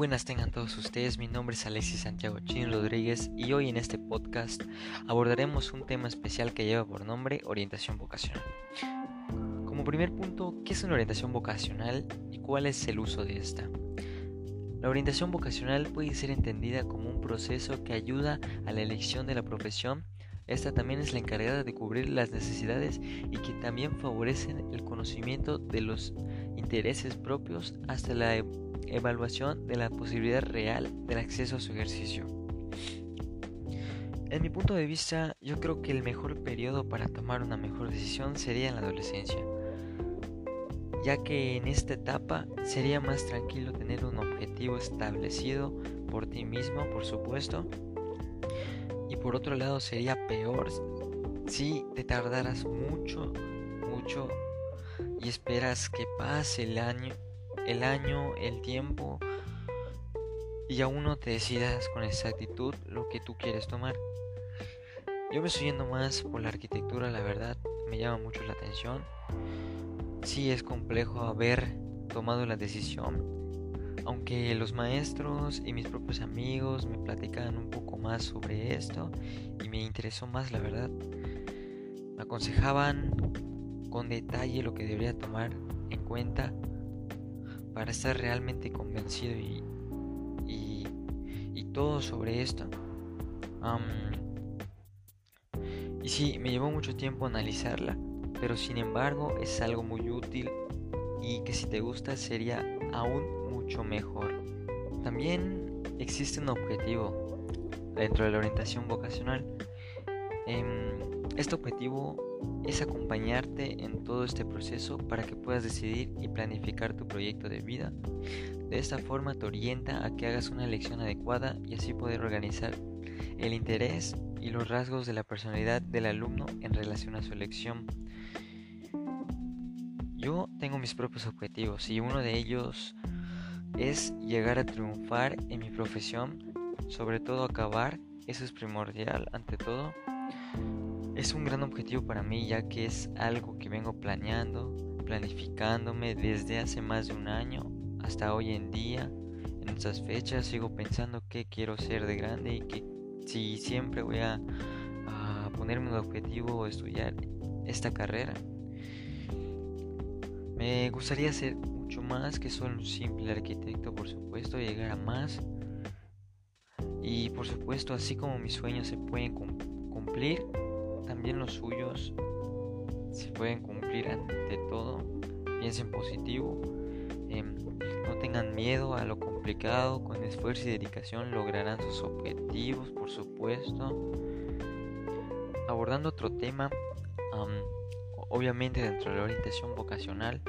buenas tengan todos ustedes, mi nombre es Alexis Santiago Chin Rodríguez y hoy en este podcast abordaremos un tema especial que lleva por nombre orientación vocacional. Como primer punto, ¿qué es una orientación vocacional y cuál es el uso de esta? La orientación vocacional puede ser entendida como un proceso que ayuda a la elección de la profesión. Esta también es la encargada de cubrir las necesidades y que también favorecen el conocimiento de los intereses propios hasta la evaluación de la posibilidad real del acceso a su ejercicio. En mi punto de vista, yo creo que el mejor periodo para tomar una mejor decisión sería en la adolescencia ya que en esta etapa sería más tranquilo tener un objetivo establecido por ti mismo, por supuesto. Y por otro lado sería peor si te tardaras mucho, mucho y esperas que pase el año, el año, el tiempo y aún no te decidas con exactitud lo que tú quieres tomar. Yo me estoy yendo más por la arquitectura, la verdad, me llama mucho la atención sí es complejo haber tomado la decisión, aunque los maestros y mis propios amigos me platican un poco más sobre esto y me interesó más la verdad. Me aconsejaban con detalle lo que debería tomar en cuenta para estar realmente convencido y, y, todo sobre esto. y sí, me llevó mucho tiempo analizarla pero sin embargo es algo muy útil y que si te gusta sería aún mucho mejor. También existe un objetivo dentro de la orientación vocacional. Em, este objetivo es acompañarte en todo este proceso para que puedas decidir y planificar tu proyecto de vida. De esta forma te orienta a que hagas una elección adecuada y así poder organizar el interés y los rasgos de la personalidad del alumno en relación a su elección. Yo tengo mis propios objetivos y uno de ellos es llegar a triunfar en mi profesión, sobre todo acabar, eso es primordial ante todo. Es un gran objetivo para mí ya que es algo que vengo planeando, planificándome desde hace más de un año hasta hoy en día. En estas fechas sigo pensando que quiero ser de grande y que si siempre voy a, ponerme un objetivo estudiar esta carrera. Me gustaría ser mucho más que solo un simple arquitecto, por supuesto, llegar a más. Y por supuesto, así como mis sueños se pueden cumplir, también los suyos se pueden cumplir ante todo. Piensen positivo. Em, no tengan miedo a lo complicado, con esfuerzo y dedicación lograrán sus objetivos, por supuesto. Abordando otro tema, obviamente dentro de la orientación vocacional,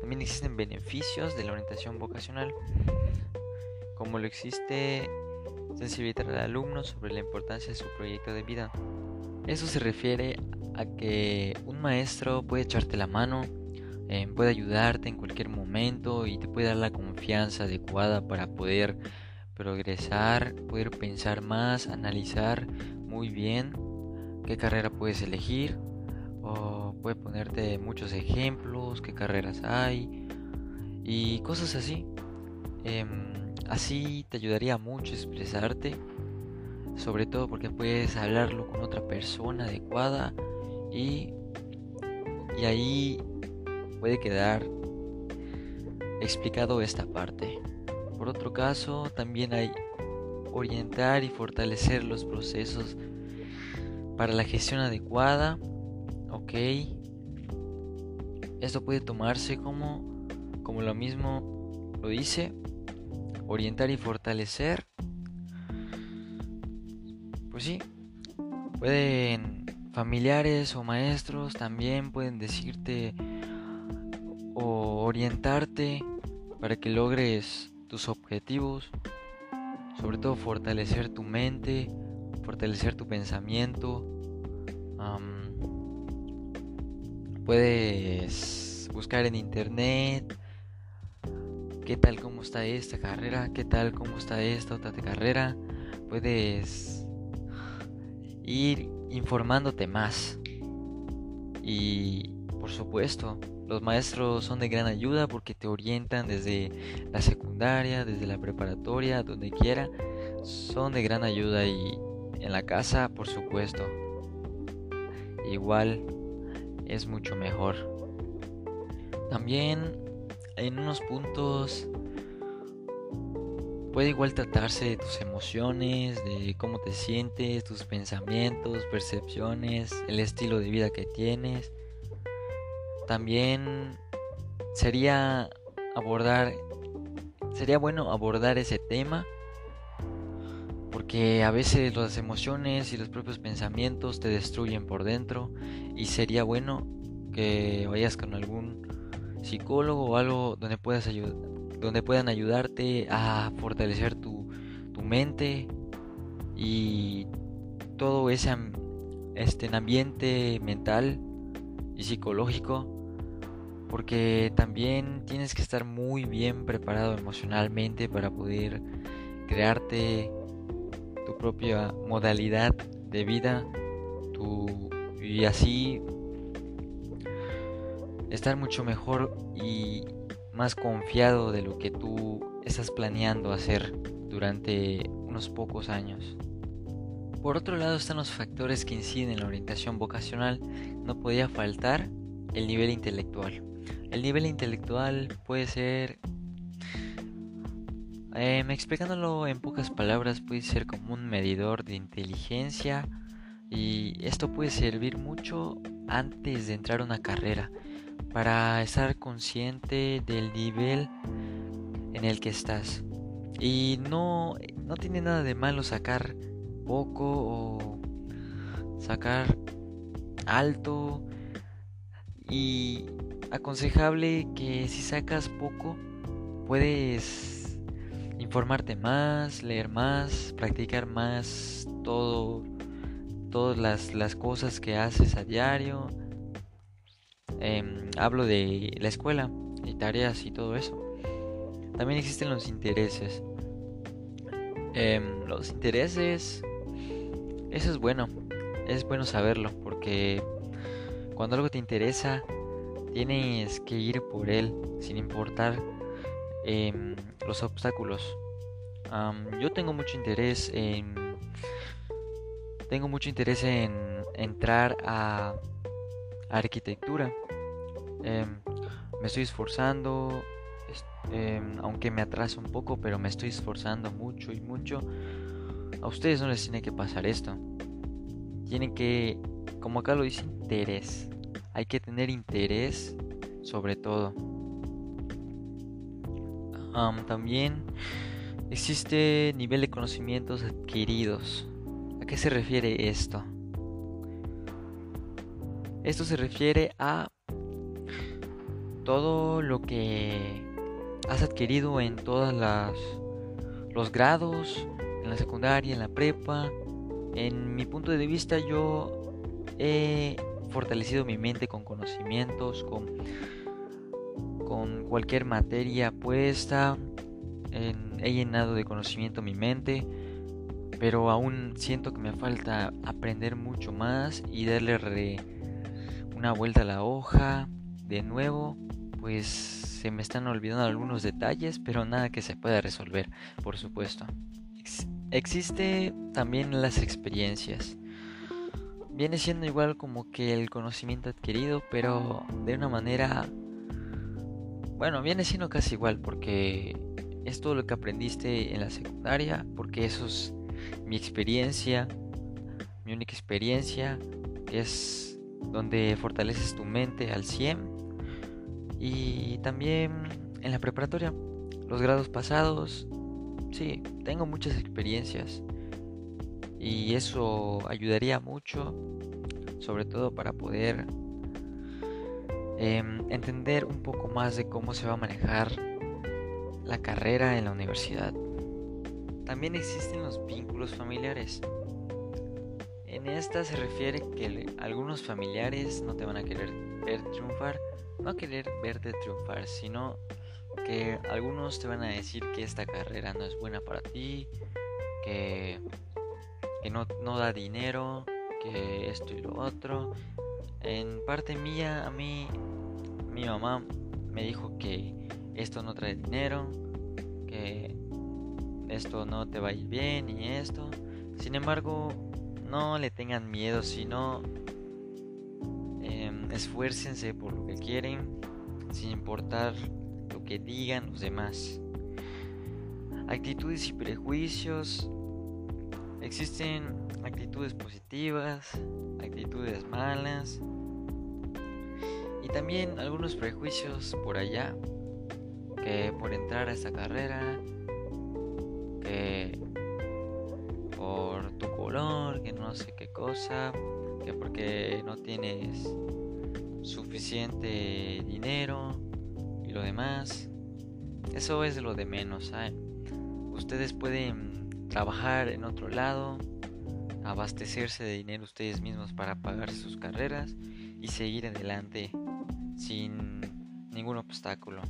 también existen beneficios de la orientación vocacional, como lo existe sensibilizar al alumno sobre la importancia de su proyecto de vida. Eso se refiere a que un maestro puede echarte la mano, eh, puede ayudarte en cualquier momento y te puede dar la confianza adecuada para poder progresar, poder pensar más, analizar muy bien qué carrera puedes elegir o puede ponerte muchos ejemplos, qué carreras hay y cosas así. Em, así te ayudaría mucho expresarte, sobre todo porque puedes hablarlo con otra persona adecuada y, y ahí puede quedar explicado esta parte. Por otro caso, también hay orientar y fortalecer los procesos para la gestión adecuada. Ok. Esto puede tomarse como, como lo mismo lo dice, orientar y fortalecer. Pues sí, pueden familiares o maestros también pueden decirte o orientarte para que logres tus objetivos, sobre todo fortalecer tu mente, fortalecer tu pensamiento. puedes buscar en internet qué tal cómo está esta carrera, qué tal cómo está esta otra carrera. Puedes ir informándote más. Y por supuesto, Los maestros son de gran ayuda porque te orientan desde la secundaria, desde la preparatoria, donde quiera. Son de gran ayuda y en la casa, por supuesto. Igual es mucho mejor. También en unos puntos puede igual tratarse de tus emociones, de cómo te sientes, tus pensamientos, percepciones, el estilo de vida que tienes. También sería abordar sería bueno abordar ese tema porque a veces las emociones y los propios pensamientos te destruyen por dentro y sería bueno que vayas con algún psicólogo o algo donde puedas donde puedan ayudarte a fortalecer tu, mente y todo ese este ambiente mental y psicológico porque también tienes que estar muy bien preparado emocionalmente para poder crearte tu propia modalidad de vida tu, y así estar mucho mejor y más confiado de lo que tú estás planeando hacer durante unos pocos años. Por otro lado están los factores que inciden en la orientación vocacional. No podía faltar el nivel intelectual. El nivel intelectual puede ser, eh, explicándolo en pocas palabras, puede ser como un medidor de inteligencia y esto puede servir mucho antes de entrar a una carrera para estar consciente del nivel en el que estás. Y no, no tiene nada de malo sacar poco o sacar alto. Y aconsejable que si sacas poco puedes informarte más, leer más, practicar más todo, todas las, las cosas que haces a diario Em, hablo de la escuela y tareas y todo eso. También existen los intereses. Em, los intereses, eso es bueno, es bueno saberlo porque cuando algo te interesa tienes que ir por él sin importar em, los obstáculos. yo tengo mucho interés en tengo mucho interés en entrar a arquitectura Em, me estoy esforzando, em, aunque me atraso un poco, pero me estoy esforzando mucho y mucho. A ustedes no les tiene que pasar esto. Tienen que, como acá lo dice, interés. Hay que tener interés sobre todo. también existe nivel de conocimientos adquiridos. ¿A qué se refiere esto? Esto se refiere a todo lo que has adquirido en todas las los grados, en la secundaria, en la prepa. En mi punto de vista yo he fortalecido mi mente con conocimientos, con, con cualquier materia puesta. he llenado de conocimiento mi mente, pero aún siento que me falta aprender mucho más y darle una vuelta a la hoja de nuevo pues se me están olvidando algunos detalles, pero nada que se pueda resolver, por supuesto. existe también las experiencias. Viene siendo igual como que el conocimiento adquirido, pero de una manera... Bueno, viene siendo casi igual porque es todo lo que aprendiste en la secundaria, porque eso es mi experiencia, mi única experiencia, es donde fortaleces tu mente al 100 y también en la preparatoria, los grados pasados, sí, tengo muchas experiencias. Y eso ayudaría mucho, sobre todo para poder em, entender un poco más de cómo se va a manejar la carrera en la universidad. También existen los vínculos familiares. En esta se refiere que algunos familiares no te van a querer ver triunfar no querer verte triunfar, sino que algunos te van a decir que esta carrera no es buena para ti, que, que no, no da dinero, que esto y lo otro. En parte mía, a mí, mi mamá me dijo que esto no trae dinero, que esto no te va a ir bien y esto. Sin embargo, no le tengan miedo, sino em, esfuércense por lo que quieren, sin importar lo que digan los demás. Actitudes y prejuicios. Existen actitudes positivas, actitudes malas y también algunos prejuicios por allá que por entrar a esta carrera, que por tu color, que no sé qué cosa, que porque no tienes suficiente dinero y lo demás. Eso es lo de menos, ¿saben? Ustedes pueden trabajar en otro lado, abastecerse de dinero ustedes mismos para pagar sus carreras y seguir adelante sin ningún obstáculo.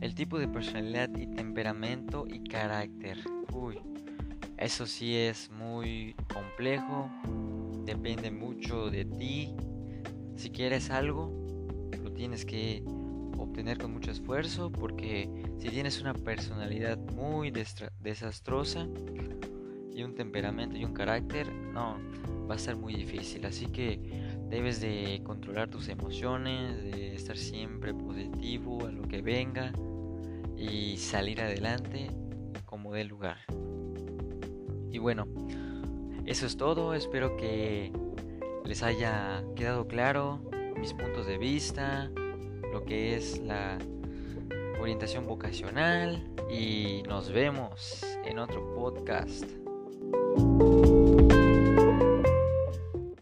El tipo de personalidad y temperamento y carácter. Uy, eso sí es muy complejo. Depende mucho de ti. Si quieres algo, lo tienes que obtener con mucho esfuerzo porque si tienes una personalidad muy desastrosa y un temperamento y un carácter, no, va a ser muy difícil. Así que debes de controlar tus emociones, de estar siempre positivo a lo que venga y salir adelante como dé lugar. Y bueno, eso es todo. Espero que les haya quedado claro mis puntos de vista, lo que es la orientación vocacional y nos vemos en otro podcast.